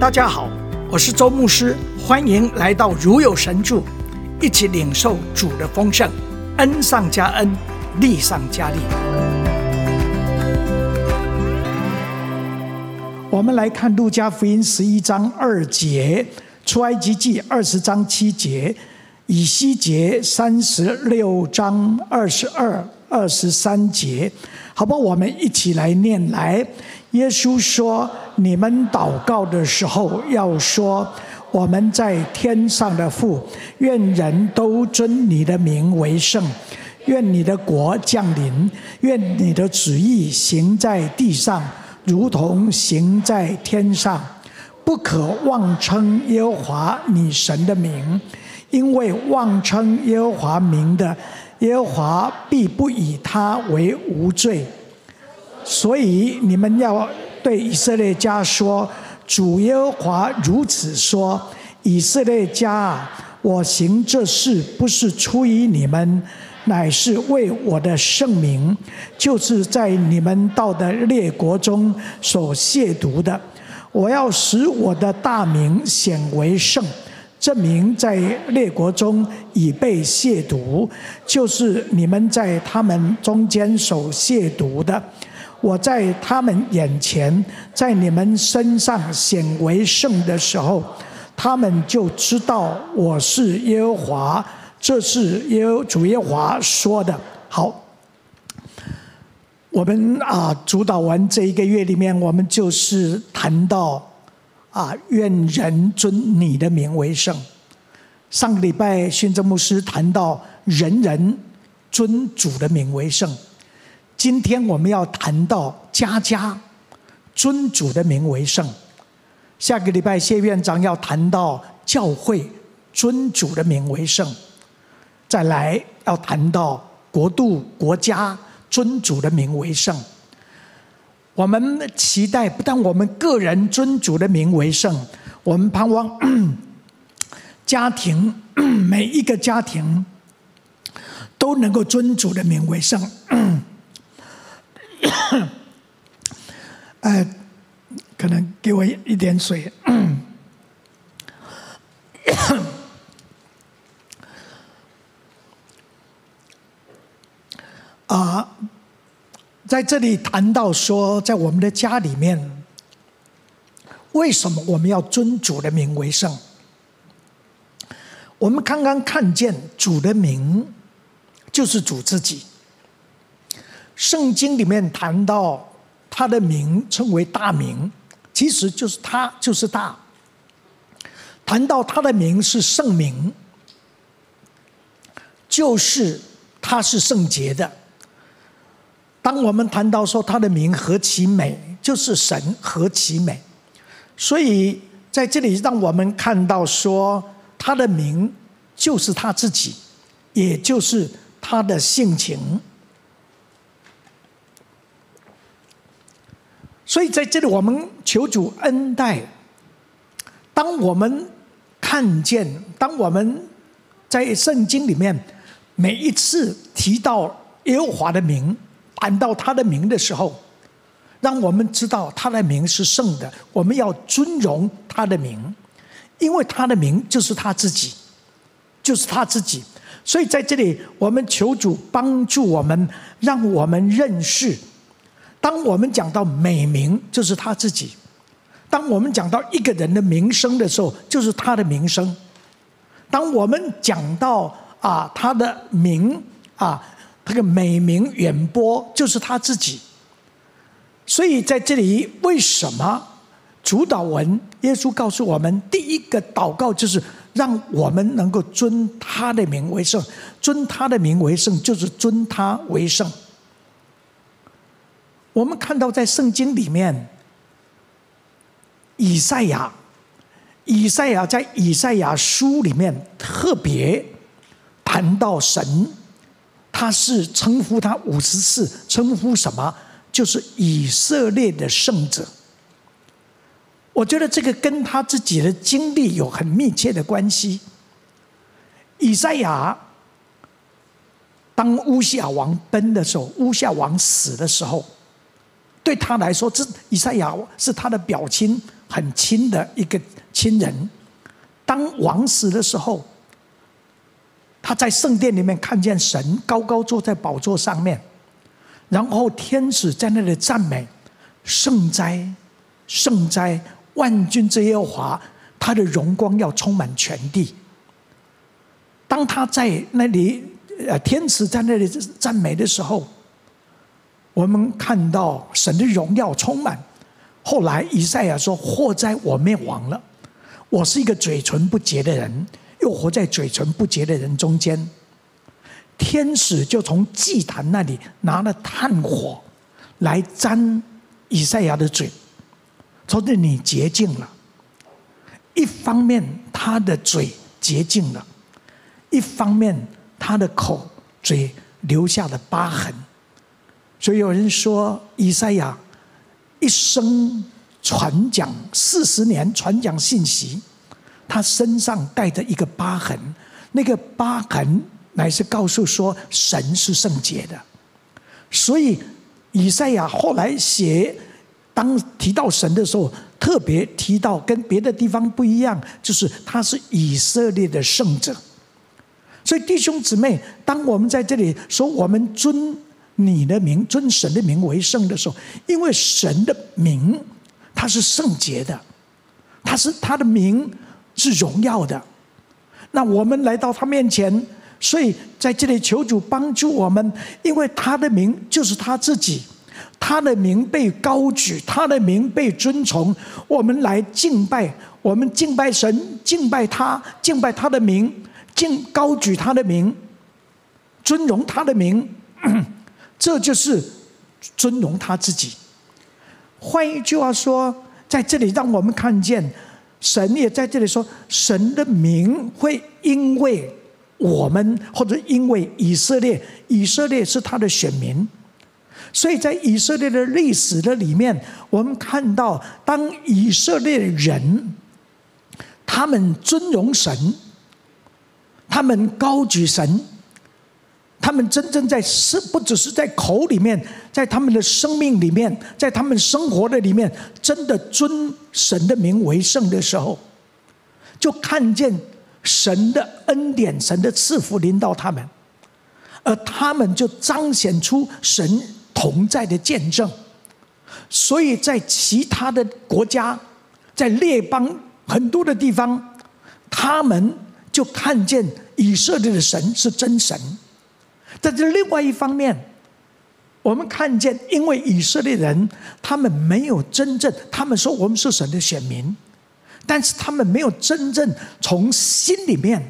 大家好，我是周牧师，欢迎来到如有神助，一起领受主的丰盛，恩上加恩，力上加力。我们来看路加福音十一章二节，出埃及记二十章七节，以西结三十六章二十二、二十三节，好吧，我们一起来念来。耶稣说：“你们祷告的时候，要说：我们在天上的父，愿人都尊你的名为圣。愿你的国降临。愿你的旨意行在地上，如同行在天上。不可妄称耶和华你神的名，因为妄称耶和华名的，耶和华必不以他为无罪。”所以你们要对以色列家说：“主耶和华如此说：以色列家啊，我行这事不是出于你们，乃是为我的圣名，就是在你们到的列国中所亵渎的。我要使我的大名显为圣，这名在列国中已被亵渎，就是你们在他们中间所亵渎的。”我在他们眼前，在你们身上显为圣的时候，他们就知道我是耶和华。这是耶主耶和华说的。好，我们啊，主导完这一个月里面，我们就是谈到啊，愿人尊你的名为圣。上个礼拜，训政牧师谈到人人尊主的名为圣。今天我们要谈到家家尊主的名为圣，下个礼拜谢院长要谈到教会尊主的名为圣，再来要谈到国度国家尊主的名为圣。我们期待不但我们个人尊主的名为圣，我们盼望 家庭 每一个家庭都能够尊主的名为圣。哎，可能给我一点水。啊，在这里谈到说，在我们的家里面，为什么我们要尊主的名为圣？我们刚刚看见主的名，就是主自己。圣经里面谈到他的名称为大名，其实就是他就是大。谈到他的名是圣名，就是他是圣洁的。当我们谈到说他的名何其美，就是神何其美。所以在这里让我们看到说他的名就是他自己，也就是他的性情。所以在这里，我们求主恩待。当我们看见，当我们在圣经里面每一次提到耶和华的名，谈到他的名的时候，让我们知道他的名是圣的，我们要尊荣他的名，因为他的名就是他自己，就是他自己。所以在这里，我们求主帮助我们，让我们认识。当我们讲到美名，就是他自己；当我们讲到一个人的名声的时候，就是他的名声；当我们讲到啊他的名啊，这个美名远播，就是他自己。所以在这里，为什么主祷文耶稣告诉我们，第一个祷告就是让我们能够尊他的名为圣，尊他的名为圣，就是尊他为圣。我们看到在圣经里面，以赛亚，以赛亚在以赛亚书里面特别谈到神，他是称呼他五十次，称呼什么？就是以色列的圣者。我觉得这个跟他自己的经历有很密切的关系。以赛亚当乌西亚王崩的时候，乌西亚王死的时候。对他来说，这以赛亚是他的表亲，很亲的一个亲人，当王死的时候，他在圣殿里面看见神高高坐在宝座上面，然后天使在那里赞美：“圣哉，圣哉，万军之耶和华，他的荣光要充满全地。”当他在那里，呃，天使在那里赞美的时候，我们看到神的荣耀充满。后来以赛亚说：“祸哉，我灭亡了！我是一个嘴唇不洁的人，又活在嘴唇不洁的人中间。”天使就从祭坛那里拿了炭火来沾以赛亚的嘴，说：“这你洁净了。”一方面，他的嘴洁净了。一方面，他的口嘴留下了疤痕，所以有人说，以赛亚一生传讲四十年，传讲信息，他身上带着一个疤痕，那个疤痕乃是告诉说神是圣洁的。所以以赛亚后来写，当提到神的时候，特别提到跟别的地方不一样，就是他是以色列的圣者。所以弟兄姊妹，当我们在这里说我们尊你的名、尊神的名为圣的时候，因为神的名他是圣洁的，他是他的名是荣耀的。那我们来到他面前，所以在这里求主帮助我们，因为他的名就是他自己，他的名被高举，他的名被尊崇，我们来敬拜，我们敬拜神，敬拜他，敬拜他的名。敬高举他的名，尊荣他的名，这就是尊荣他自己。换一句话说，在这里让我们看见，神也在这里说，神的名会因为我们，或者因为以色列，以色列是他的选民，所以在以色列的历史的里面，我们看到，当以色列人他们尊荣神。他们高举神，他们真正在是不只是在口里面，在他们的生命里面，在他们生活的里面，真的尊神的名为圣的时候，就看见神的恩典、神的赐福临到他们，而他们就彰显出神同在的见证。所以在其他的国家，在列邦很多的地方，他们。就看见以色列的神是真神，在这另外一方面，我们看见，因为以色列人他们没有真正，他们说我们是神的选民，但是他们没有真正从心里面，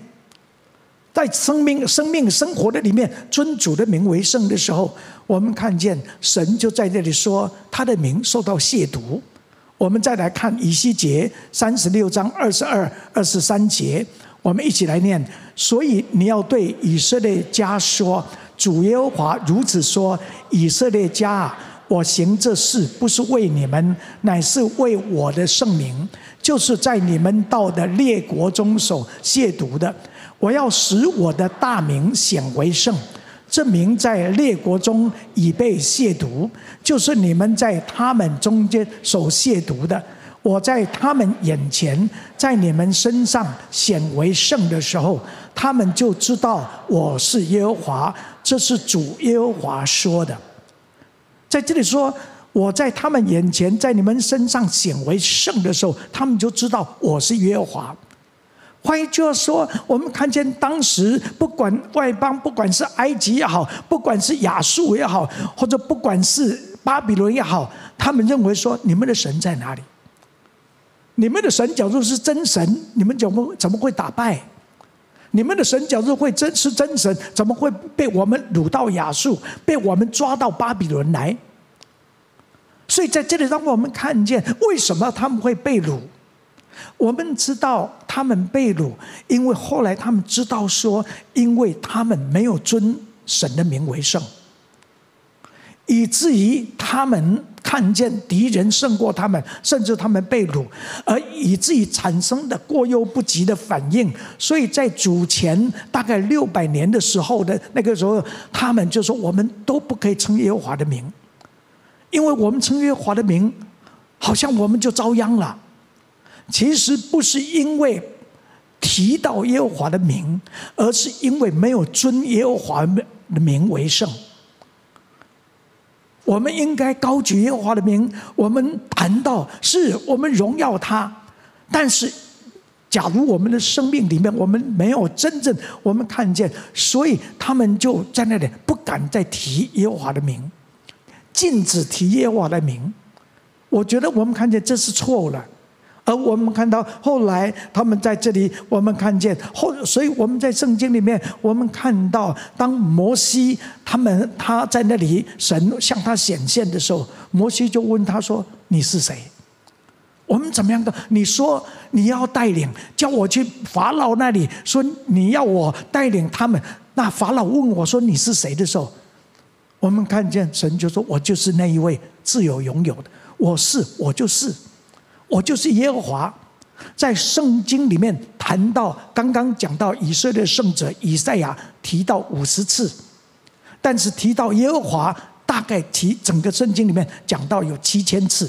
在生命、生命、生活的里面尊主的名为圣的时候，我们看见神就在这里说他的名受到亵渎。我们再来看以西结三十六章二十二、二十三节。我们一起来念，所以你要对以色列家说：“主耶和华如此说：以色列家啊，我行这事不是为你们，乃是为我的圣名，就是在你们到的列国中所亵渎的。我要使我的大名显为圣，这名在列国中已被亵渎，就是你们在他们中间所亵渎的。”我在他们眼前，在你们身上显为圣的时候，他们就知道我是耶和华。这是主耶和华说的。在这里说，我在他们眼前，在你们身上显为圣的时候，他们就知道我是耶和华。换一句话说，我们看见当时不管外邦，不管是埃及也好，不管是亚述也好，或者不管是巴比伦也好，他们认为说，你们的神在哪里？你们的神假如是真神，你们怎么怎么会打败？你们的神假如会真是真神，怎么会被我们掳到亚述，被我们抓到巴比伦来？所以在这里让我们看见，为什么他们会被掳？我们知道他们被掳，因为后来他们知道说，因为他们没有尊神的名为圣，以至于他们。看见敌人胜过他们，甚至他们被掳，而以至于产生的过犹不及的反应。所以在主前大概六百年的时候的那个时候，他们就说：“我们都不可以称耶和华的名，因为我们称耶和华的名，好像我们就遭殃了。其实不是因为提到耶和华的名，而是因为没有尊耶和华的名为圣。我们应该高举耶和华的名，我们谈到是我们荣耀他，但是。假如我们的生命里面我们没有真正我们看见，所以他们就在那里不敢再提耶和华的名，禁止提耶和华的名。我觉得我们看见这是错了，而我们看到后来他们在这里，我们看见后，所以我们在圣经里面我们看到，当摩西他们他在那里神向他显现的时候，摩西就问他说：“你是谁？”我们怎么样的？你说你要带领，叫我去法老那里，说你要我带领他们。那法老问我说你是谁的时候，我们看见神就说：“我就是那一位自有永有的，我是，我就是，我就是耶和华。”在圣经里面谈到，刚刚讲到以色列圣者以赛亚提到五十次，但是提到耶和华，大概提整个圣经里面讲到有七千次。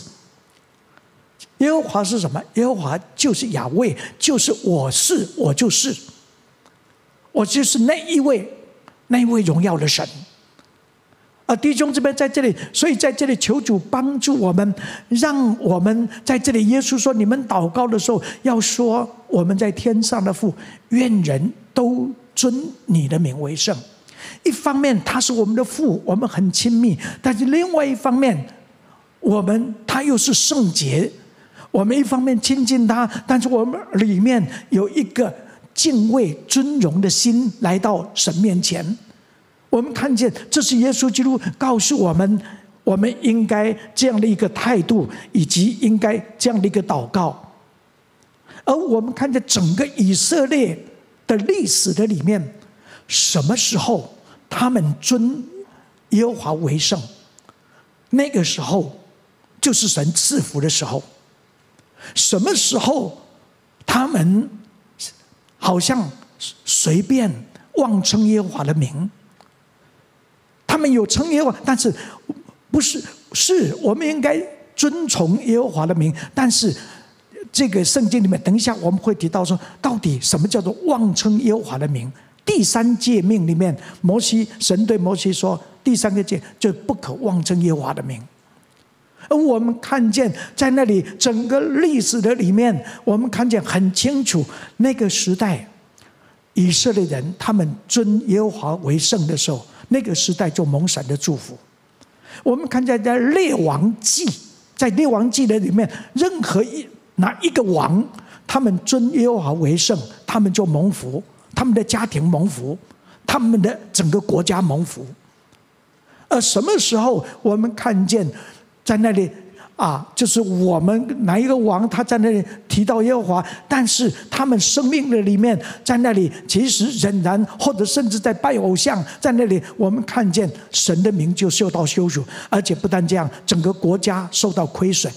耶和华是什么？耶和华就是雅卫，就是我是，我就是，我就是那一位，那一位荣耀的神。啊弟兄这边在这里，所以在这里求主帮助我们，让我们在这里。耶稣说：“你们祷告的时候，要说我们在天上的父，愿人都尊你的名为圣。”一方面他是我们的父，我们很亲密；但是另外一方面，我们他又是圣洁。我们一方面亲近他，但是我们里面有一个敬畏、尊荣的心来到神面前。我们看见这是耶稣基督告诉我们，我们应该这样的一个态度，以及应该这样的一个祷告。而我们看见整个以色列的历史的里面，什么时候他们尊耶和华为圣？那个时候就是神赐福的时候。什么时候，他们好像随便妄称耶和华的名？他们有称耶和华，但是不是？是我们应该遵从耶和华的名。但是这个圣经里面，等一下我们会提到说，到底什么叫做妄称耶和华的名？第三诫命里面，摩西神对摩西说，第三个诫就不可妄称耶和华的名。而我们看见在那里整个历史的里面，我们看见很清楚，那个时代以色列人他们尊耶和华为圣的时候，那个时代就蒙神的祝福。我们看见在列王记，在列王记的里面，任何一哪一个王，他们尊耶和华为圣，他们就蒙福，他们的家庭蒙福，他们的整个国家蒙福。而什么时候我们看见？在那里啊，就是我们哪一个王，他在那里提到耶和华，但是他们生命的里面，在那里其实仍然，或者甚至在拜偶像，在那里我们看见神的名就受到羞辱，而且不但这样，整个国家受到亏损。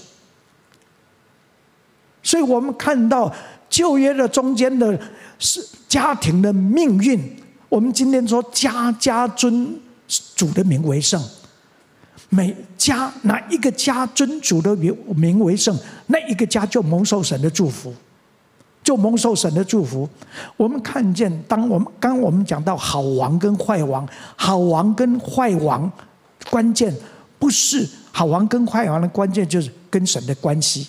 所以我们看到旧约的中间的是家庭的命运。我们今天说家家尊主的名为圣。每家哪一个家尊主的名名为圣，那一个家就蒙受神的祝福，就蒙受神的祝福。我们看见，当我们刚我们讲到好王跟坏王，好王跟坏王，关键不是好王跟坏王的关键，就是跟神的关系。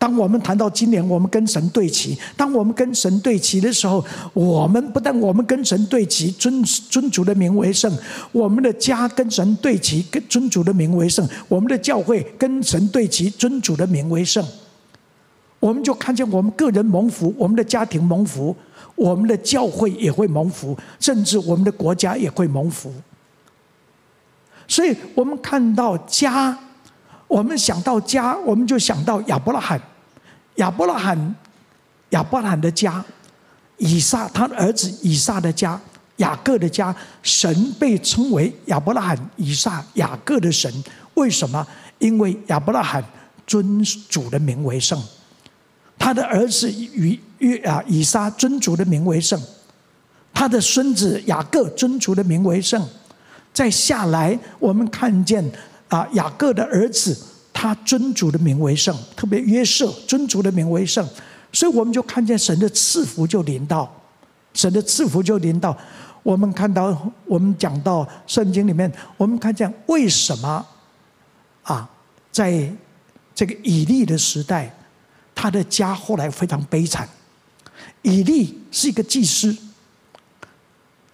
当我们谈到今年，我们跟神对齐。当我们跟神对齐的时候，我们不但我们跟神对齐，尊尊主的名为圣；我们的家跟神对齐，跟尊主的名为圣；我们的教会跟神对齐，尊主的名为圣。我们就看见我们个人蒙福，我们的家庭蒙福，我们的教会也会蒙福，甚至我们的国家也会蒙福。所以我们看到家。我们想到家，我们就想到亚伯拉罕，亚伯拉罕，亚伯拉罕的家，以撒他的儿子以撒的家，雅各的家，神被称为亚伯拉罕、以撒、雅各的神。为什么？因为亚伯拉罕尊主的名为圣，他的儿子与与啊以撒尊主的名为圣，他的孙子雅各尊主的名为圣。再下来，我们看见。啊，雅各的儿子，他尊主的名为圣，特别约瑟尊主的名为圣，所以我们就看见神的赐福就临到，神的赐福就临到。我们看到，我们讲到圣经里面，我们看见为什么啊，在这个以利的时代，他的家后来非常悲惨。以利是一个祭司，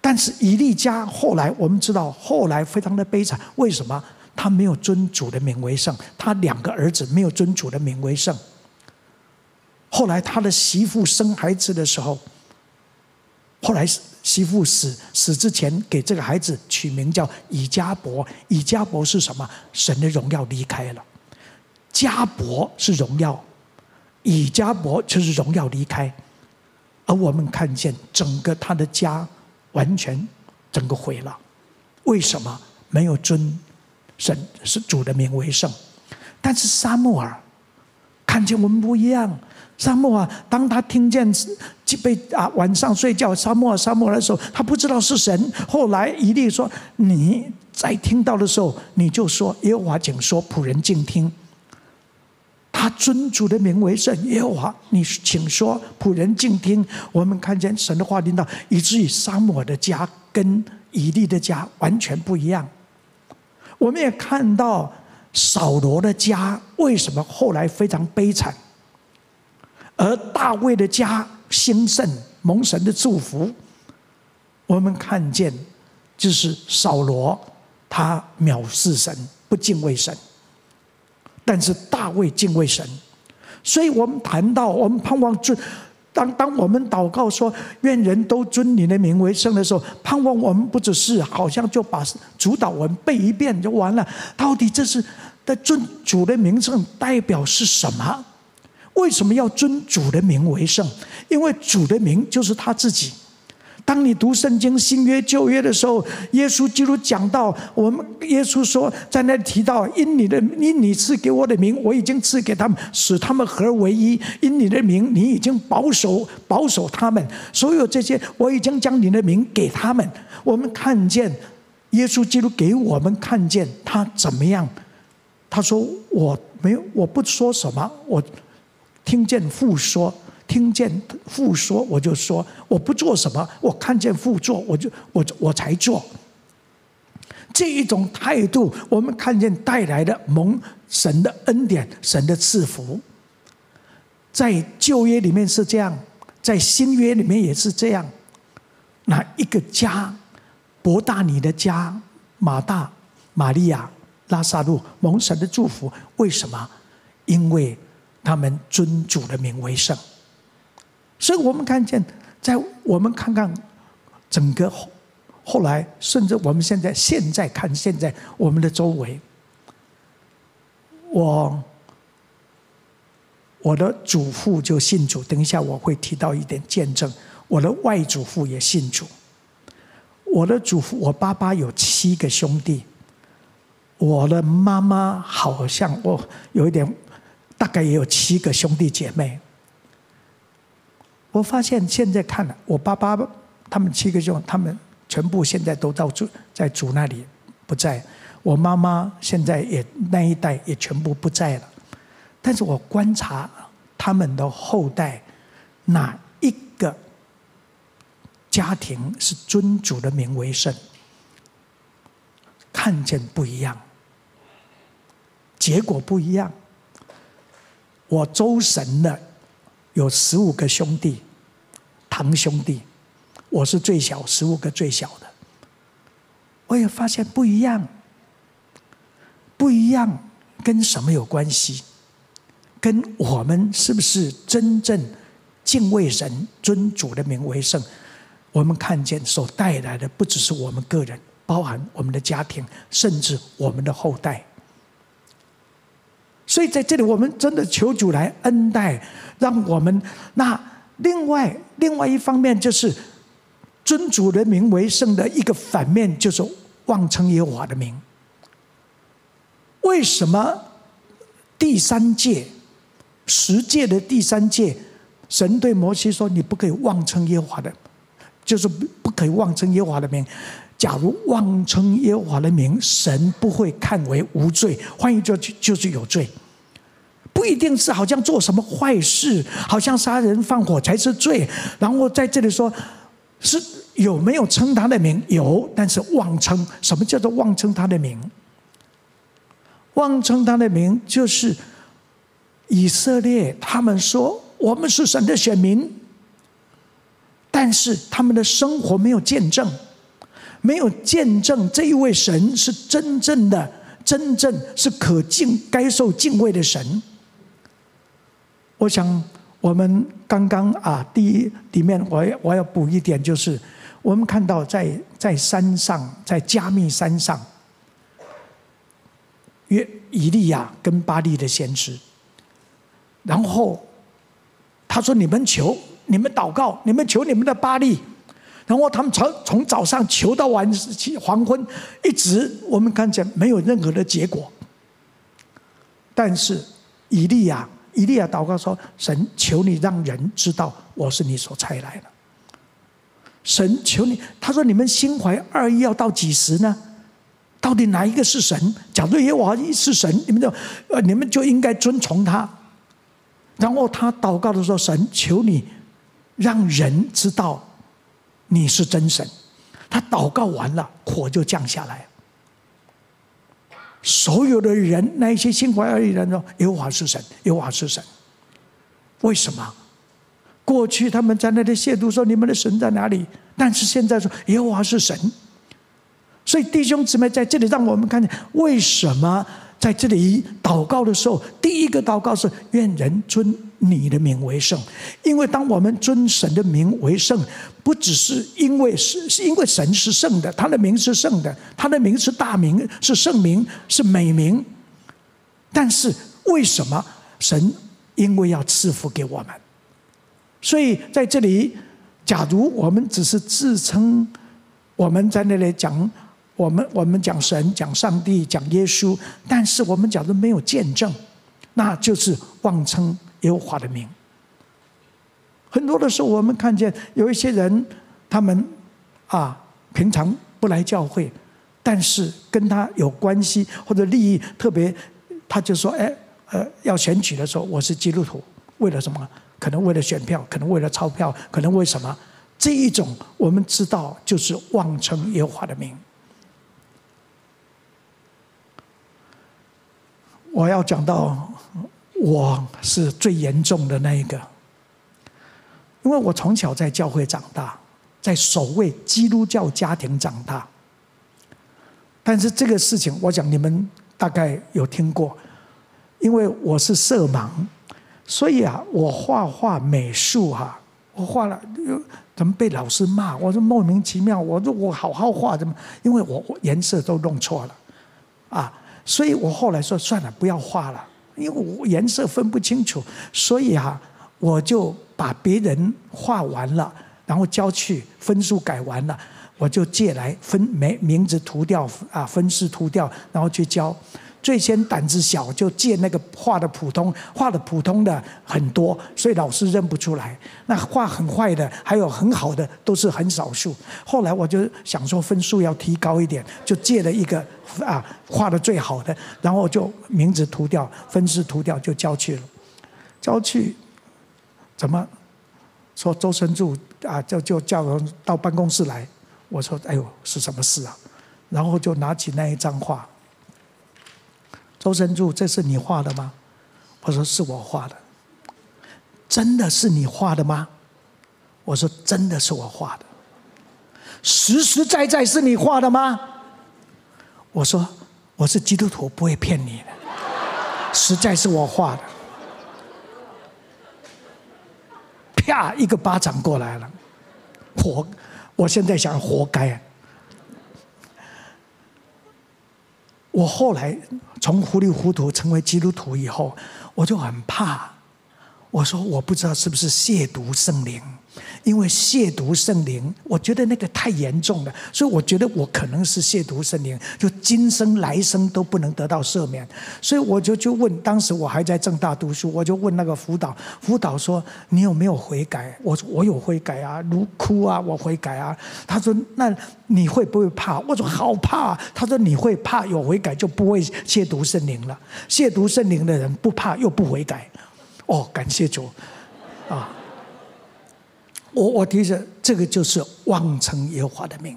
但是以利家后来我们知道，后来非常的悲惨。为什么？他没有尊主的名为圣，他两个儿子没有尊主的名为圣。后来他的媳妇生孩子的时候，后来媳妇死死之前，给这个孩子取名叫以家伯。以家伯是什么？神的荣耀离开了。家伯是荣耀，以家伯就是荣耀离开。而我们看见整个他的家完全整个毁了。为什么？没有尊神是主的名为圣。但是撒母耳看见我们不一样。撒母耳当他听见被啊晚上睡觉，撒母耳撒母耳的时候，他不知道是神。后来以利说：“你在听到的时候，你就说耶和华，请说，仆人静听。”他尊主的名为圣，耶和华，你请说，仆人静听。我们看见神的话临到，以至于撒母耳的家跟以利的家完全不一样。我们也看到扫罗的家为什么后来非常悲惨，而大卫的家兴盛，蒙神的祝福。我们看见就是扫罗他藐视神，不敬畏神。但是大卫敬畏神，所以我们谈到我们盼望尊，当当我们祷告说愿人都尊你的名为圣的时候，盼望我们不只是好像就把主祷文背一遍就完了。到底这是在尊主的名圣代表是什么？为什么要尊主的名为圣？因为主的名就是他自己。当你读圣经新约旧约的时候，耶稣基督讲到我们，耶稣说在那里提到，因你的因你赐给我的名，我已经赐给他们，使他们合而为一。因你的名，你已经保守保守他们，所有这些我已经将你的名给他们。我们看见耶稣基督给我们看见他怎么样？他说：“我没有，我不说什么，我听见父说。”听见父说，我就说；我不做什么，我看见父做，我就我我才做。这一种态度，我们看见带来的蒙神的恩典、神的赐福。在旧约里面是这样，在新约里面也是这样。那一个家，伯大尼的家，马大、玛利亚、拉撒路蒙神的祝福，为什么？因为他们尊主的名为圣。所以我们看见，在我们看看整个后后来，甚至我们现在现在看现在我们的周围，我我的祖父就信主，等一下我会提到一点见证。我的外祖父也信主，我的祖父，我爸爸有七个兄弟，我的妈妈好像我有一点，大概也有七个兄弟姐妹。我发现现在看了，我爸爸他们七个兄，他们全部现在都到主在主那里不在。我妈妈现在也那一代也全部不在了。但是我观察他们的后代，哪一个家庭是尊主的名为圣？看见不一样，结果不一样。我周神的有十五个兄弟。堂兄弟，我是最小，十五个最小的。我也发现不一样，不一样，跟什么有关系？跟我们是不是真正敬畏神、尊主的名为圣？我们看见所带来的，不只是我们个人，包含我们的家庭，甚至我们的后代。所以在这里，我们真的求主来恩待，让我们那。另外，另外一方面就是尊主的名为圣的一个反面，就是妄称耶和华的名。为什么第三诫、十诫的第三诫，神对摩西说：“你不可以妄称耶和华的，就是不可以妄称耶和华的名。假如妄称耶和华的名，神不会看为无罪，换一句就就是有罪。”不一定是好像做什么坏事，好像杀人放火才是罪。然后在这里说，是有没有称他的名？有，但是妄称。什么叫做妄称他的名？妄称他的名，就是以色列他们说我们是神的选民，但是他们的生活没有见证。没有见证这一位神是真正的、真正是可敬、该受敬畏的神。我想，我们刚刚啊，第一里面我要我要补一点，就是我们看到在在山上，在加密山上，约以利亚跟巴力的先知，然后他说：“你们求，你们祷告，你们求你们的巴力。”然后他们从从早上求到晚黄昏，一直我们看见没有任何的结果。但是以利亚，以利亚祷告说：“神，求你让人知道我是你所差来的。”神求你，他说：“你们心怀二意要到几时呢？到底哪一个是神？假如耶和华是神，你们就呃，你们就应该遵从他。”然后他祷告的时候：“神，求你让人知道。”你是真神，他祷告完了，火就降下来。所有的人，那一些心怀爱意的人说：“耶和华是神，耶和华是神。”为什么？过去他们在那里亵渎说：“你们的神在哪里？”但是现在说：“耶和华是神。”所以弟兄姊妹在这里，让我们看见为什么在这里祷告的时候，第一个祷告是“愿人尊”你的名为圣，因为当我们尊神的名为圣，不只是因为是是因为神是圣的，他的名是圣的，他的名是大名，是圣名，是美名。但是为什么神因为要赐福给我们？所以在这里，假如我们只是自称，我们在那里讲，我们我们讲神、讲上帝、讲耶稣，但是我们假如没有见证，那就是妄称。耶和华的名，很多的时候，我们看见有一些人，他们啊，平常不来教会，但是跟他有关系或者利益特别，他就说：“哎，呃，要选举的时候，我是基督徒，为了什么？可能为了选票，可能为了钞票，可能为什么？这一种我们知道，就是妄称耶和华的名。”我要讲到。我是最严重的那一个，因为我从小在教会长大，在守卫基督教家庭长大。但是这个事情，我讲你们大概有听过，因为我是色盲，所以啊，我画画美术哈，我画了怎么被老师骂？我说莫名其妙，我说我好好画，怎么？因为我颜色都弄错了，啊，所以我后来说算了，不要画了。因为我颜色分不清楚，所以啊，我就把别人画完了，然后交去分数改完了，我就借来分名名字涂掉啊，分式涂掉，然后去交。最先胆子小，就借那个画的普通，画的普通的很多，所以老师认不出来。那画很坏的，还有很好的，都是很少数。后来我就想说分数要提高一点，就借了一个啊画的最好的，然后就名字涂掉，分式涂掉，就交去了。交去，怎么说？周生柱啊，就就叫人到办公室来。我说：“哎呦，是什么事啊？”然后就拿起那一张画。周生柱，这是你画的吗？我说是我画的。真的是你画的吗？我说真的是我画的。实实在在是你画的吗？我说我是基督徒，不会骗你的。实在是我画的。啪，一个巴掌过来了，活！我现在想活该。我后来从糊里糊涂成为基督徒以后，我就很怕，我说我不知道是不是亵渎圣灵。因为亵渎圣灵，我觉得那个太严重了，所以我觉得我可能是亵渎圣灵，就今生来生都不能得到赦免。所以我就就问，当时我还在正大读书，我就问那个辅导，辅导说你有没有悔改？我说我有悔改啊，如哭啊，我悔改啊。他说那你会不会怕？我说好怕。他说你会怕，有悔改就不会亵渎圣灵了。亵渎圣灵的人不怕又不悔改，哦，感谢主啊。我我提着这个就是妄称耶和华的名。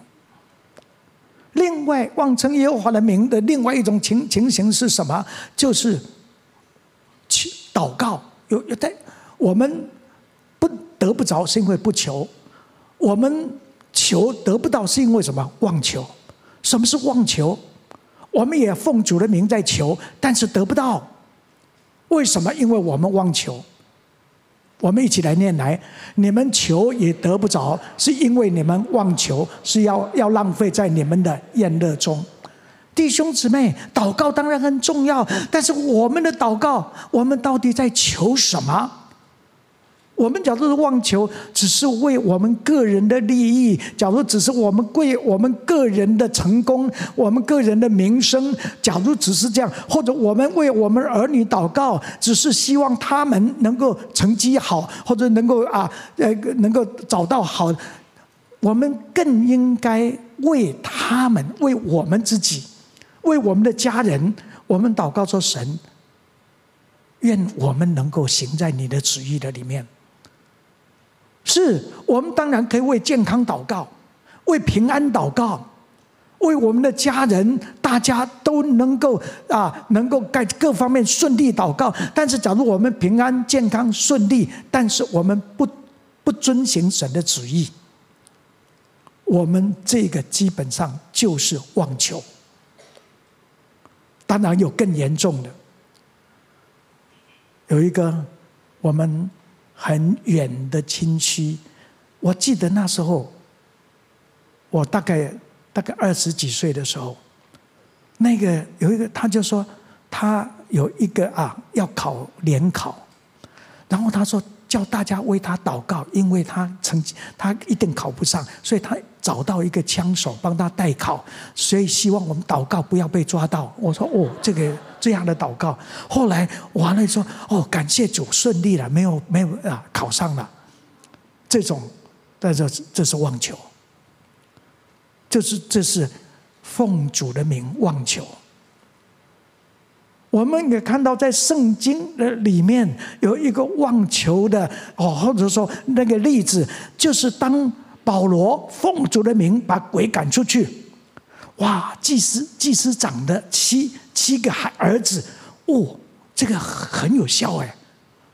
另外，妄称耶和华的名的另外一种情情形是什么？就是祈祷告。有有在我们不得不着，是因为不求；我们求得不到，是因为什么？妄求。什么是妄求？我们也奉主的名在求，但是得不到。为什么？因为我们妄求。我们一起来念来，你们求也得不着，是因为你们妄求，是要要浪费在你们的宴乐中。弟兄姊妹，祷告当然很重要，但是我们的祷告，我们到底在求什么？我们假如是妄求，只是为我们个人的利益；假如只是我们为我们个人的成功、我们个人的名声；假如只是这样，或者我们为我们儿女祷告，只是希望他们能够成绩好，或者能够啊呃能够找到好，我们更应该为他们、为我们自己、为我们的家人，我们祷告说：神，愿我们能够行在你的旨意的里面。是我们当然可以为健康祷告，为平安祷告，为我们的家人，大家都能够啊，能够在各方面顺利祷告。但是，假如我们平安、健康、顺利，但是我们不不遵行神的旨意，我们这个基本上就是妄求。当然有更严重的，有一个我们。很远的亲戚，我记得那时候，我大概大概二十几岁的时候，那个有一个他就说他有一个啊要考联考，然后他说叫大家为他祷告，因为他成绩他一定考不上，所以他找到一个枪手帮他代考，所以希望我们祷告不要被抓到。我说哦，这个。这样的祷告，后来完了说：“哦，感谢主顺利了，没有没有啊，考上了。”这种，但这这是妄求，这是这是奉主的名妄求。我们也看到在圣经的里面有一个妄求的哦，或者说那个例子，就是当保罗奉主的名把鬼赶出去，哇，祭司祭司长的七。七个孩儿子，哦，这个很有效哎，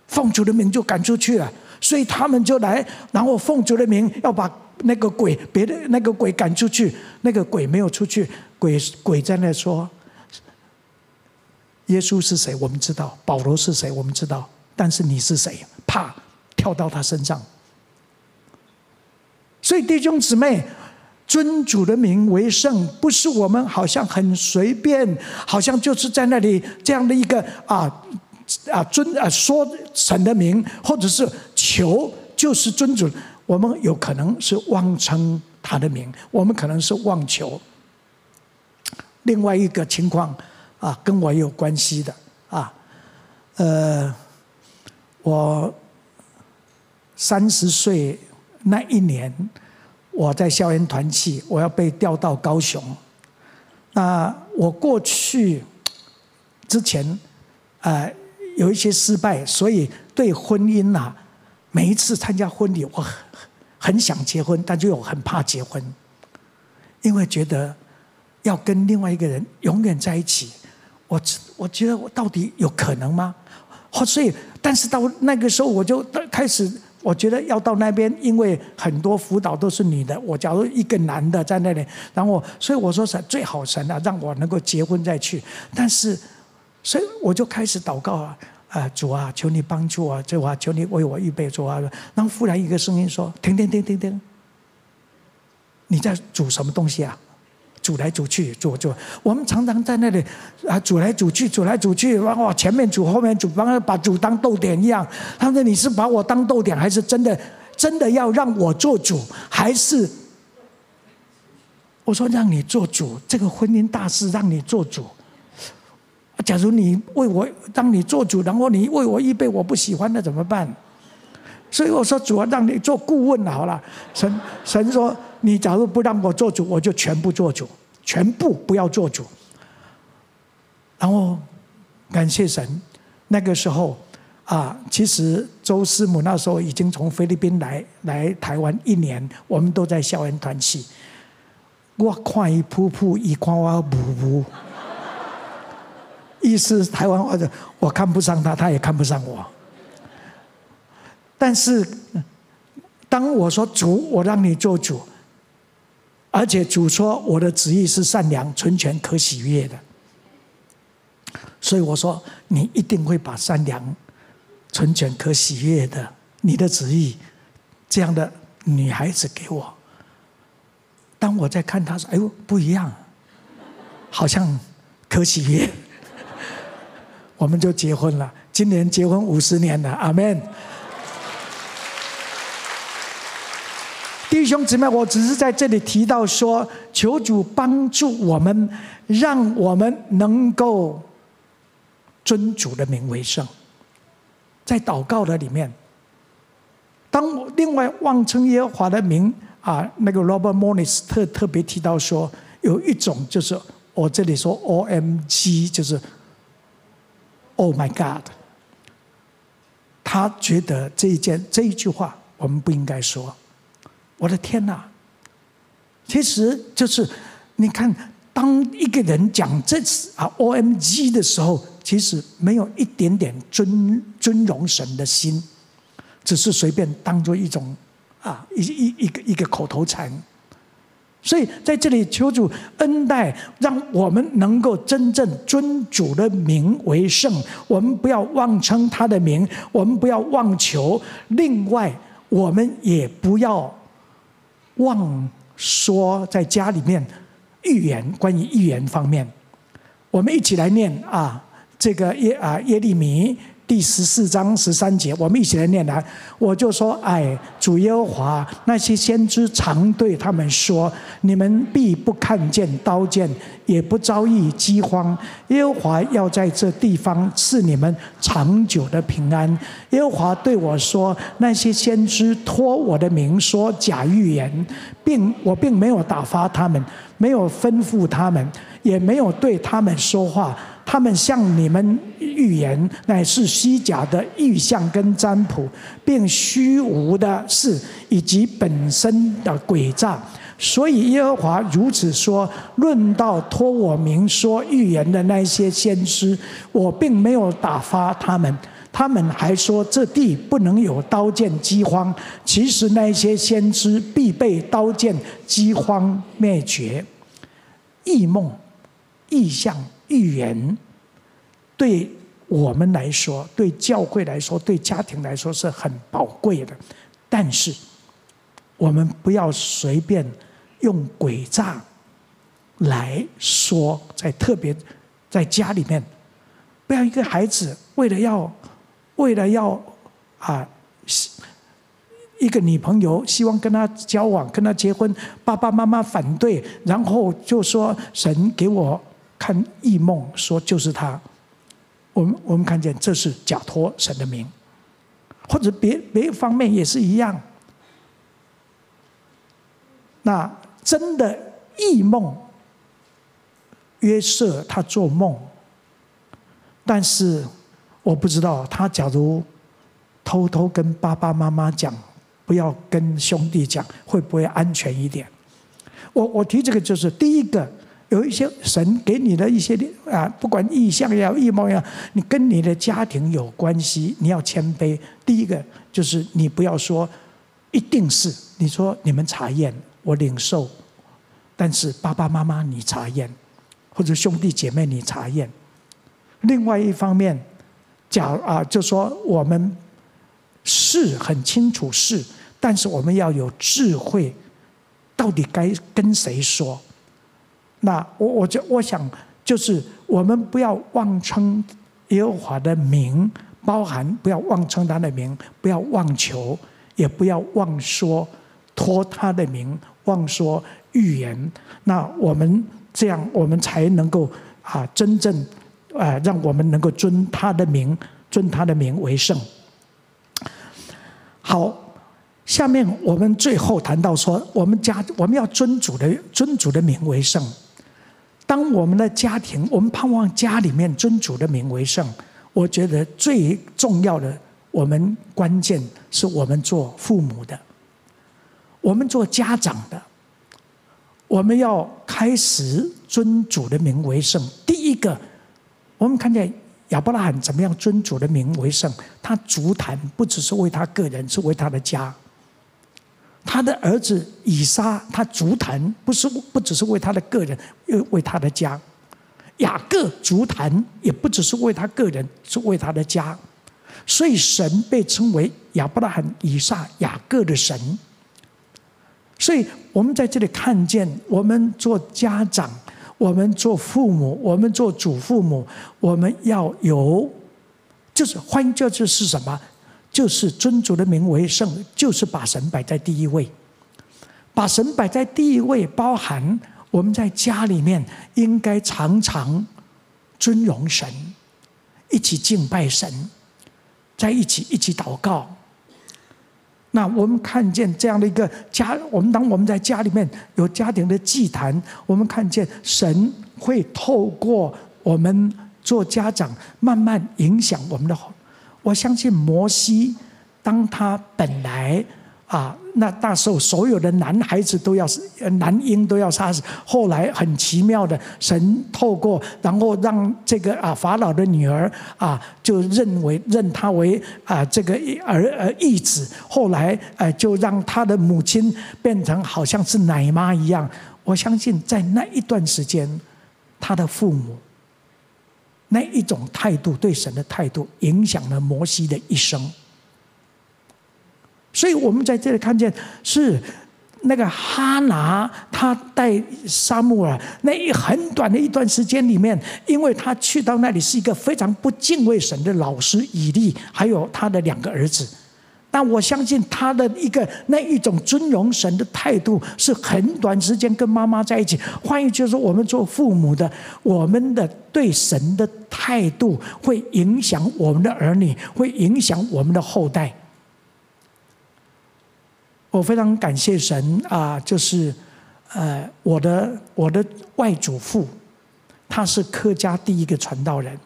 奉主的名就赶出去了，所以他们就来，然后奉主的名要把那个鬼，别的那个鬼赶出去，那个鬼没有出去，鬼鬼在那说，耶稣是谁？我们知道，保罗是谁？我们知道，但是你是谁？啪，跳到他身上，所以弟兄姊妹。尊主的名为圣，不是我们好像很随便，好像就是在那里这样的一个啊啊尊啊说神的名，或者是求就是尊主，我们有可能是妄称他的名，我们可能是妄求。另外一个情况啊，跟我有关系的啊，呃，我三十岁那一年。我在校园团契，我要被调到高雄。那我过去之前，呃，有一些失败，所以对婚姻呐、啊，每一次参加婚礼，我很很想结婚，但就又很怕结婚，因为觉得要跟另外一个人永远在一起，我我觉得我到底有可能吗？所以，但是到那个时候，我就开始。我觉得要到那边，因为很多辅导都是女的。我假如一个男的在那里，然后所以我说神最好神啊，让我能够结婚再去。但是，所以我就开始祷告啊，啊主啊，求你帮助啊，主啊，求你为我预备主啊。然后忽然一个声音说：停停停停停，你在煮什么东西啊？煮来煮去，煮煮。我们常常在那里啊，煮来煮去，煮来煮去，哇，前面煮后面煮，把把煮当逗点一样。他说：“你是把我当逗点，还是真的真的要让我做主？还是？”我说：“让你做主，这个婚姻大事让你做主。假如你为我当你做主，然后你为我预备我不喜欢的怎么办？”所以我说，主要让你做顾问好了。神神说，你假如不让我做主，我就全部做主，全部不要做主。然后感谢神，那个时候啊，其实周师母那时候已经从菲律宾来来台湾一年，我们都在校园团契。我看伊噗噗，伊看我瀑布，意思台湾话的，我看不上他，他也看不上我。但是，当我说主，我让你做主，而且主说我的旨意是善良、纯全、可喜悦的，所以我说你一定会把善良、纯全、可喜悦的你的旨意这样的女孩子给我。当我在看她说：“哎呦，不一样，好像可喜悦。”我们就结婚了。今年结婚五十年了，阿门。弟兄姊妹，我只是在这里提到说，求主帮助我们，让我们能够尊主的名为圣。在祷告的里面，当我另外妄称耶和华的名啊，那个 Robert Morris 特特别提到说，有一种就是我这里说 O M G，就是 Oh my God，他觉得这一件这一句话我们不应该说。我的天哪！其实就是你看，当一个人讲这次啊 “OMG” 的时候，其实没有一点点尊尊荣神的心，只是随便当做一种啊一一一个一个口头禅。所以在这里求主恩待，让我们能够真正尊主的名为圣。我们不要妄称他的名，我们不要妄求。另外，我们也不要。妄说在家里面预言，关于预言方面，我们一起来念啊，这个耶啊耶利米。第十四章十三节，我们一起来念来。我就说：“哎，主耶和华，那些先知常对他们说：你们必不看见刀剑，也不遭遇饥荒。耶和华要在这地方赐你们长久的平安。耶和华对我说：那些先知托我的名说假预言，并我并没有打发他们，没有吩咐他们，也没有对他们说话。”他们向你们预言，乃是虚假的异象跟占卜，并虚无的事，以及本身的诡诈。所以耶和华如此说：论到托我名说预言的那些先知，我并没有打发他们。他们还说这地不能有刀剑饥荒。其实那些先知必被刀剑饥荒灭绝。异梦、异象。预言对我们来说，对教会来说，对家庭来说是很宝贵的。但是，我们不要随便用诡诈来说，在特别在家里面，不要一个孩子为了要为了要啊，一个女朋友希望跟他交往，跟他结婚，爸爸妈妈反对，然后就说神给我。看异梦说就是他，我们我们看见这是假托神的名，或者别别方面也是一样。那真的异梦，约瑟他做梦，但是我不知道他假如偷偷跟爸爸妈妈讲，不要跟兄弟讲，会不会安全一点？我我提这个就是第一个。有一些神给你的一些啊，不管异象也好，异梦也好，你跟你的家庭有关系，你要谦卑。第一个就是你不要说一定是，你说你们查验，我领受，但是爸爸妈妈你查验，或者兄弟姐妹你查验。另外一方面，讲啊，就说我们是很清楚是，但是我们要有智慧，到底该跟谁说？那我我就我想，就是我们不要妄称耶和华的名，包含不要妄称他的名，不要妄求，也不要妄说托他的名，妄说预言。那我们这样，我们才能够啊，真正啊，让我们能够尊他的名，尊他的名为圣。好。下面我们最后谈到说，我们家我们要尊主的尊主的名为圣。当我们的家庭，我们盼望家里面尊主的名为圣。我觉得最重要的，我们关键是我们做父母的，我们做家长的，我们要开始尊主的名为圣。第一个，我们看见亚伯拉罕怎么样尊主的名为圣？他足坛不只是为他个人，是为他的家。他的儿子以撒，他足坛不是不只是为他的个人，又为他的家。雅各足坛也不只是为他个人，是为他的家。所以神被称为亚伯拉罕、以撒、雅各的神。所以我们在这里看见，我们做家长，我们做父母，我们做祖父母，我们要有，就是换句话就是什么？就是尊主的名为圣，就是把神摆在第一位，把神摆在第一位，包含我们在家里面应该常常尊荣神，一起敬拜神，在一起一起祷告。那我们看见这样的一个家，我们当我们在家里面有家庭的祭坛，我们看见神会透过我们做家长，慢慢影响我们的。我相信摩西，当他本来啊，那那时候所有的男孩子都要男婴都要杀死。后来很奇妙的，神透过，然后让这个啊法老的女儿啊，就认为认他为啊这个儿儿义子。后来呃，就让他的母亲变成好像是奶妈一样。我相信在那一段时间，他的父母。那一种态度，对神的态度，影响了摩西的一生。所以我们在这里看见，是那个哈拿，他带沙穆尔那一很短的一段时间里面，因为他去到那里是一个非常不敬畏神的老师以利，还有他的两个儿子。但我相信他的一个那一种尊荣神的态度，是很短时间跟妈妈在一起。换一句说我们做父母的，我们的对神的态度会影响我们的儿女，会影响我们的后代。我非常感谢神啊，就是呃，我的我的外祖父，他是客家第一个传道人，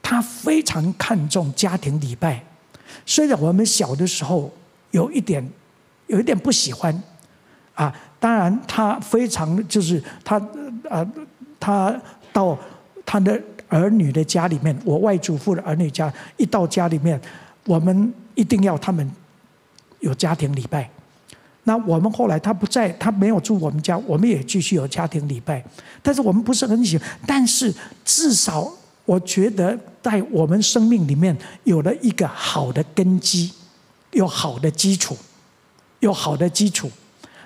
他非常看重家庭礼拜。虽然我们小的时候有一点，有一点不喜欢，啊，当然他非常就是他啊，他到他的儿女的家里面，我外祖父的儿女家，一到家里面，我们一定要他们有家庭礼拜。那我们后来他不在，他没有住我们家，我们也继续有家庭礼拜。但是我们不是很喜欢，但是至少。我觉得在我们生命里面有了一个好的根基，有好的基础，有好的基础。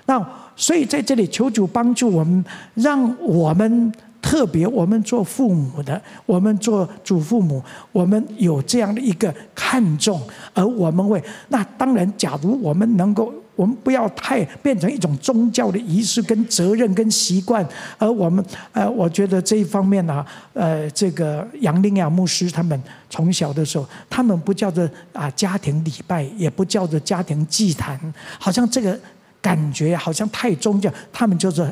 那所以在这里求主帮助我们，让我们特别我们做父母的，我们做祖父母，我们有这样的一个看重，而我们会。那当然，假如我们能够。我们不要太变成一种宗教的仪式跟责任跟习惯，而我们呃，我觉得这一方面呢、啊，呃，这个杨林亚牧师他们从小的时候，他们不叫做啊家庭礼拜，也不叫做家庭祭坛，好像这个感觉好像太宗教，他们叫做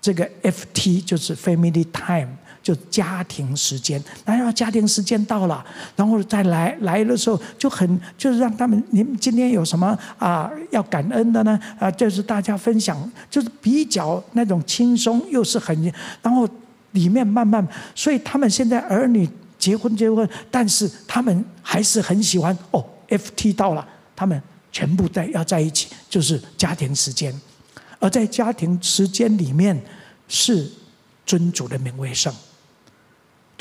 这个 FT，就是 Family Time。就家庭时间，然后家庭时间到了，然后再来来的时候就很就是让他们，你们今天有什么啊要感恩的呢？啊，就是大家分享，就是比较那种轻松，又是很，然后里面慢慢，所以他们现在儿女结婚结婚，但是他们还是很喜欢哦，FT 到了，他们全部在要在一起，就是家庭时间，而在家庭时间里面是尊主的名为圣。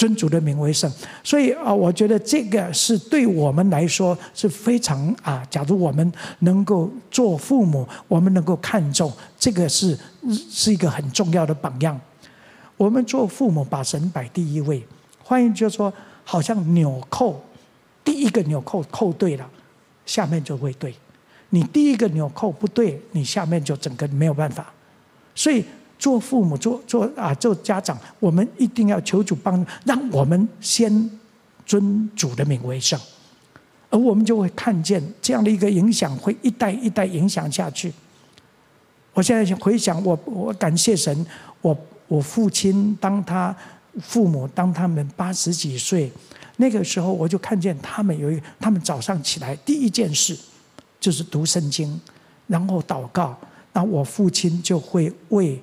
尊主的名为圣，所以啊，我觉得这个是对我们来说是非常啊。假如我们能够做父母，我们能够看重这个是是一个很重要的榜样。我们做父母把神摆第一位，换言之就说，好像纽扣，第一个纽扣扣对了，下面就会对；你第一个纽扣不对，你下面就整个没有办法。所以做父母做做啊做家长，我们一定要求主帮，让我们先尊主的名为圣，而我们就会看见这样的一个影响，会一代一代影响下去。我现在回想，我我感谢神，我我父亲当他父母当他们八十几岁那个时候，我就看见他们有一他们早上起来第一件事就是读圣经，然后祷告。那我父亲就会为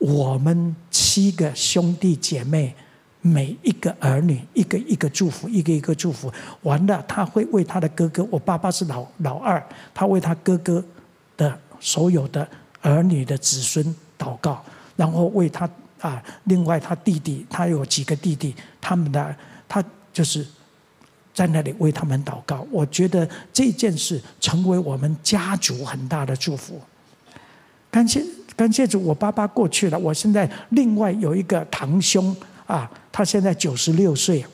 我们七个兄弟姐妹每一个儿女一个一个祝福，一个一个祝福。完了，他会为他的哥哥，我爸爸是老老二，他为他哥哥的所有的。儿女的子孙祷告，然后为他啊，另外他弟弟，他有几个弟弟，他们的他就是在那里为他们祷告。我觉得这件事成为我们家族很大的祝福。感谢感谢主，我爸爸过去了，我现在另外有一个堂兄啊，他现在九十六岁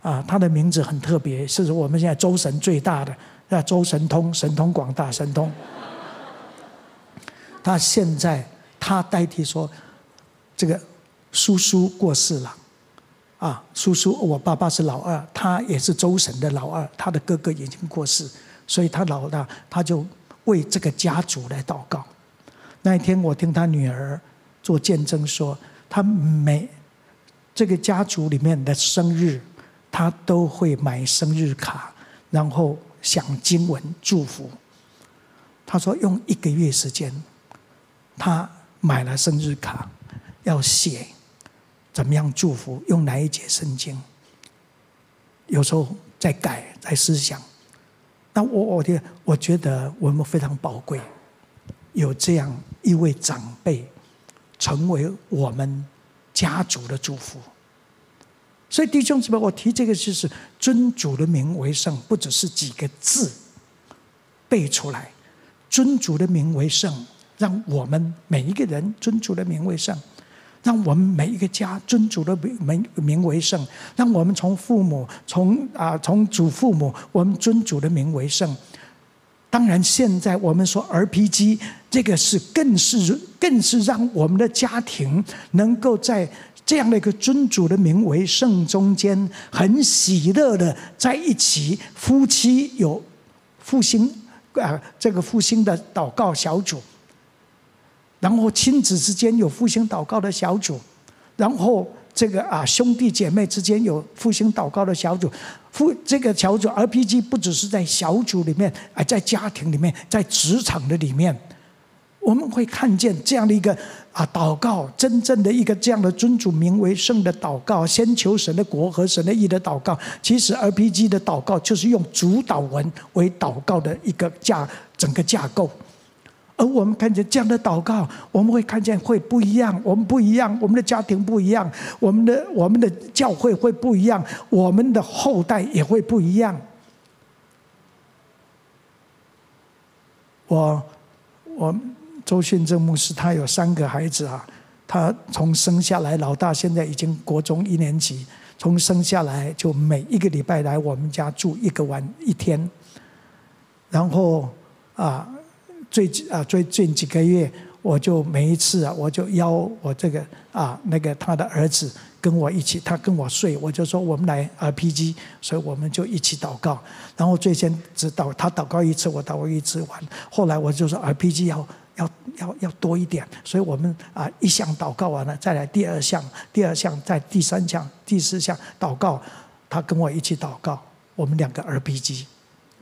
啊，他的名字很特别，是我们现在周神最大的，那周神通，神通广大，神通。他现在，他代替说，这个叔叔过世了，啊，叔叔，我爸爸是老二，他也是周神的老二，他的哥哥已经过世，所以他老大，他就为这个家族来祷告。那一天，我听他女儿做见证说，他每这个家族里面的生日，他都会买生日卡，然后想经文祝福。他说用一个月时间。他买了生日卡，要写怎么样祝福，用哪一节圣经？有时候在改，在思想。那我我的我觉得我们非常宝贵，有这样一位长辈，成为我们家族的祝福。所以弟兄姊妹，我提这个就是尊主的名为圣，不只是几个字背出来，尊主的名为圣。让我们每一个人尊主的名为圣，让我们每一个家尊主的名名为圣，让我们从父母从啊从祖父母，我们尊主的名为圣。当然，现在我们说 RPG 这个是更是更是让我们的家庭能够在这样的一个尊主的名为圣中间，很喜乐的在一起，夫妻有复兴啊这个复兴的祷告小组。然后亲子之间有复兴祷告的小组，然后这个啊兄弟姐妹之间有复兴祷告的小组，复这个小组 RPG 不只是在小组里面，而在家庭里面，在职场的里面，我们会看见这样的一个啊祷告，真正的一个这样的尊主名为圣的祷告，先求神的国和神的义的祷告。其实 RPG 的祷告就是用主祷文为祷告的一个架整个架构。而我们看见这样的祷告，我们会看见会不一样。我们不一样，我们的家庭不一样，我们的我们的教会会不一样，我们的后代也会不一样。我我周训正牧师他有三个孩子啊，他从生下来，老大现在已经国中一年级，从生下来就每一个礼拜来我们家住一个晚一天，然后啊。最近啊，最近几个月，我就每一次啊，我就邀我这个啊那个他的儿子跟我一起，他跟我睡，我就说我们来 RPG，所以我们就一起祷告。然后最先只祷他祷告一次，我祷告一次完。后来我就说 RPG 要要要要多一点，所以我们啊一项祷告完了，再来第二项，第二项再第三项，第四项祷告，他跟我一起祷告，我们两个 RPG。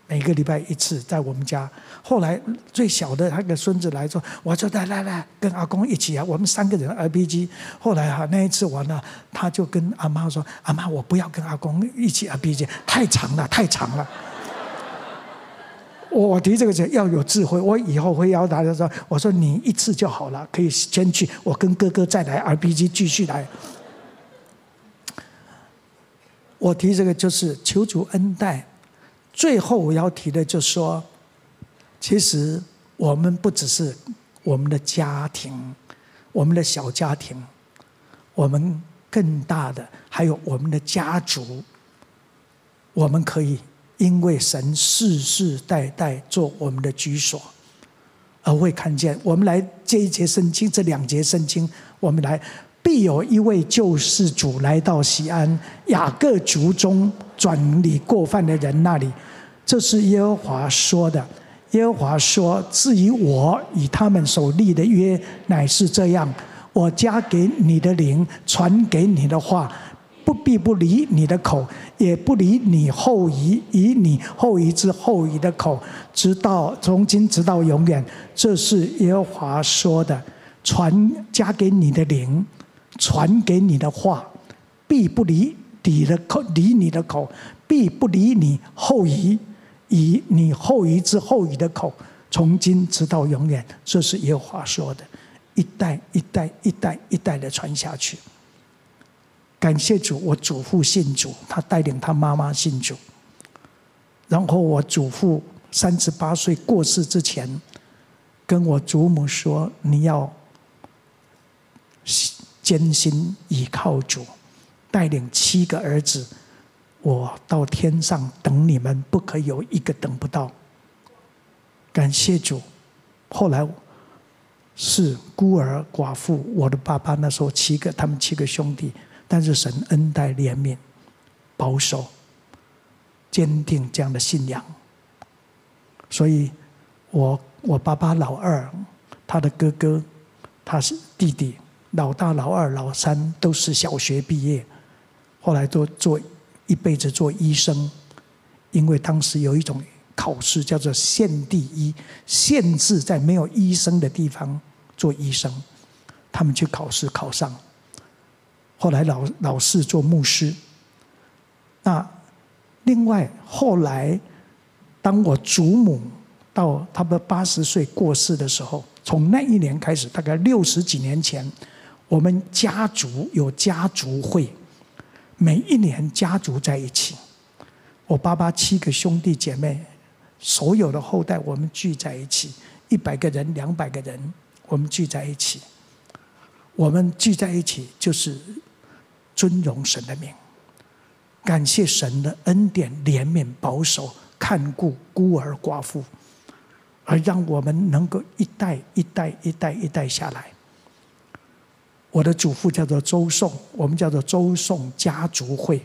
每个礼拜一次在我们家。后来最小的那个孙子来说，我就来来来跟阿公一起啊，我们三个人 RPG。后来哈那一次完了，他就跟阿妈说：“阿妈，我不要跟阿公一起 RPG，太长了，太长了。” 我提这个是要有智慧，我以后会邀大家说：“我说你一次就好了，可以先去，我跟哥哥再来 RPG 继续来。”我提这个就是求主恩待。最后我要提的就是说，其实我们不只是我们的家庭，我们的小家庭，我们更大的还有我们的家族，我们可以因为神世世代代做我们的居所，而会看见。我们来这一节圣经，这两节圣经，我们来。必有一位救世主来到西安，雅各族中转离过犯的人那里。这是耶和华说的。耶和华说：“至于我与他们所立的约，乃是这样：我加给你的灵，传给你的话，不必不离你的口，也不离你后裔以你后裔之后裔的口，直到从今直到永远。”这是耶和华说的。传加给你的灵。传给你的话，必不离你的口，离你的口，必不离你后裔，以你后裔之后裔的口，从今直到永远。这是耶和华说的，一代一代一代一代的传下去。感谢主，我祖父信主，他带领他妈妈信主。然后我祖父三十八岁过世之前，跟我祖母说：“你要。”艰辛倚靠主，带领七个儿子，我到天上等你们，不可有一个等不到。感谢主，后来是孤儿寡妇。我的爸爸那时候七个，他们七个兄弟，但是神恩待怜悯，保守，坚定这样的信仰。所以我我爸爸老二，他的哥哥，他是弟弟。老大、老二、老三都是小学毕业，后来都做一辈子做医生，因为当时有一种考试叫做县第一，限制在没有医生的地方做医生，他们去考试考上，后来老老四做牧师。那另外后来，当我祖母到他们八十岁过世的时候，从那一年开始，大概六十几年前。我们家族有家族会，每一年家族在一起。我爸爸七个兄弟姐妹，所有的后代，我们聚在一起，一百个人、两百个人，我们聚在一起。我们聚在一起，就是尊荣神的名，感谢神的恩典、怜悯、保守、看顾孤儿寡妇，而让我们能够一代一代一代一代下来。我的祖父叫做周颂，我们叫做周颂家族会。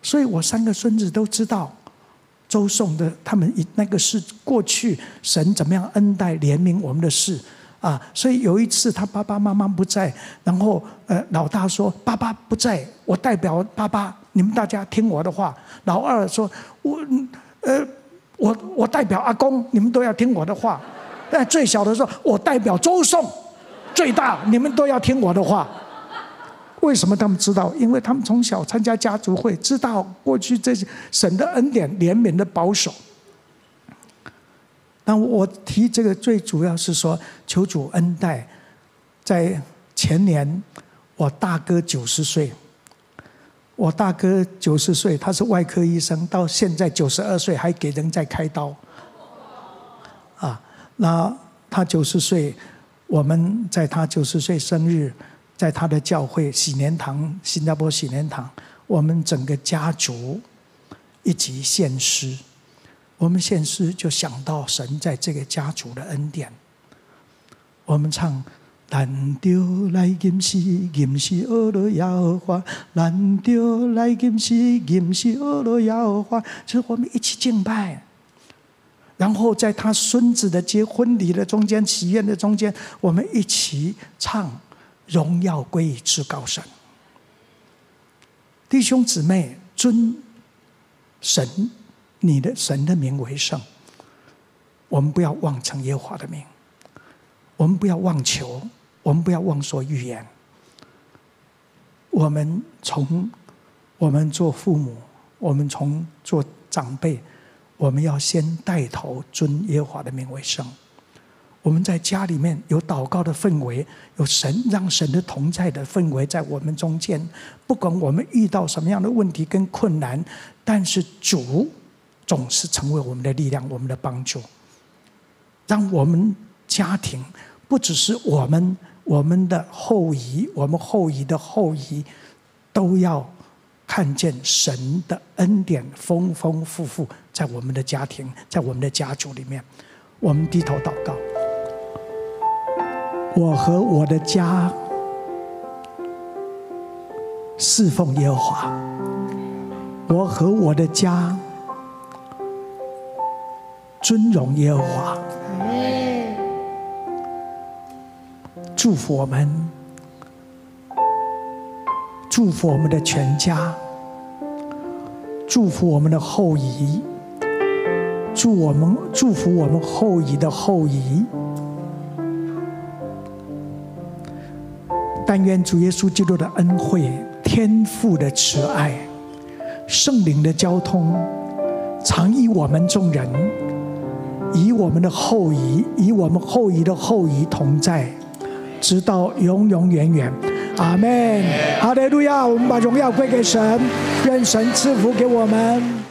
所以我三个孙子都知道周颂的他们那个是过去神怎么样恩待怜悯我们的事啊。所以有一次他爸爸妈妈不在，然后呃老大说爸爸不在，我代表爸爸，你们大家听我的话。老二说我呃我我代表阿公，你们都要听我的话。但最小的说我代表周颂。最大，你们都要听我的话。为什么他们知道？因为他们从小参加家族会，知道过去这些神的恩典、怜悯的保守。那我提这个，最主要是说，求主恩待。在前年，我大哥九十岁，我大哥九十岁，他是外科医生，到现在九十二岁还给人在开刀。啊，那他九十岁。我们在他九十岁生日，在他的教会喜年堂，新加坡喜年堂，我们整个家族一起献诗。我们献诗就想到神在这个家族的恩典。我们唱：难得来吟诗，吟诗阿罗耶和华；难得来吟诗，吟诗阿罗耶和华。就是我们一起敬拜。然后在他孙子的结婚礼的中间，喜宴的中间，我们一起唱《荣耀归于至高神》。弟兄姊妹，尊神，你的神的名为圣。我们不要妄称耶和华的名，我们不要妄求，我们不要妄说预言。我们从我们做父母，我们从做长辈。我们要先带头尊耶和华的名为圣。我们在家里面有祷告的氛围，有神让神的同在的氛围在我们中间。不管我们遇到什么样的问题跟困难，但是主总是成为我们的力量，我们的帮助。让我们家庭不只是我们我们的后裔，我们后裔的后裔，都要看见神的恩典丰丰富富在我们的家庭，在我们的家族里面。我们低头祷告，我和我的家侍奉耶和华，我和我的家尊荣耶和华。祝福我们，祝福我们的全家，祝福我们的后裔，祝我们祝福我们后裔的后裔。但愿主耶稣基督的恩惠、天父的慈爱、圣灵的交通，常与我们众人，与我们的后裔，与我们后裔的后裔同在。直到永永远远，阿门。哈利路亚！我们把荣耀归给神，愿神赐福给我们。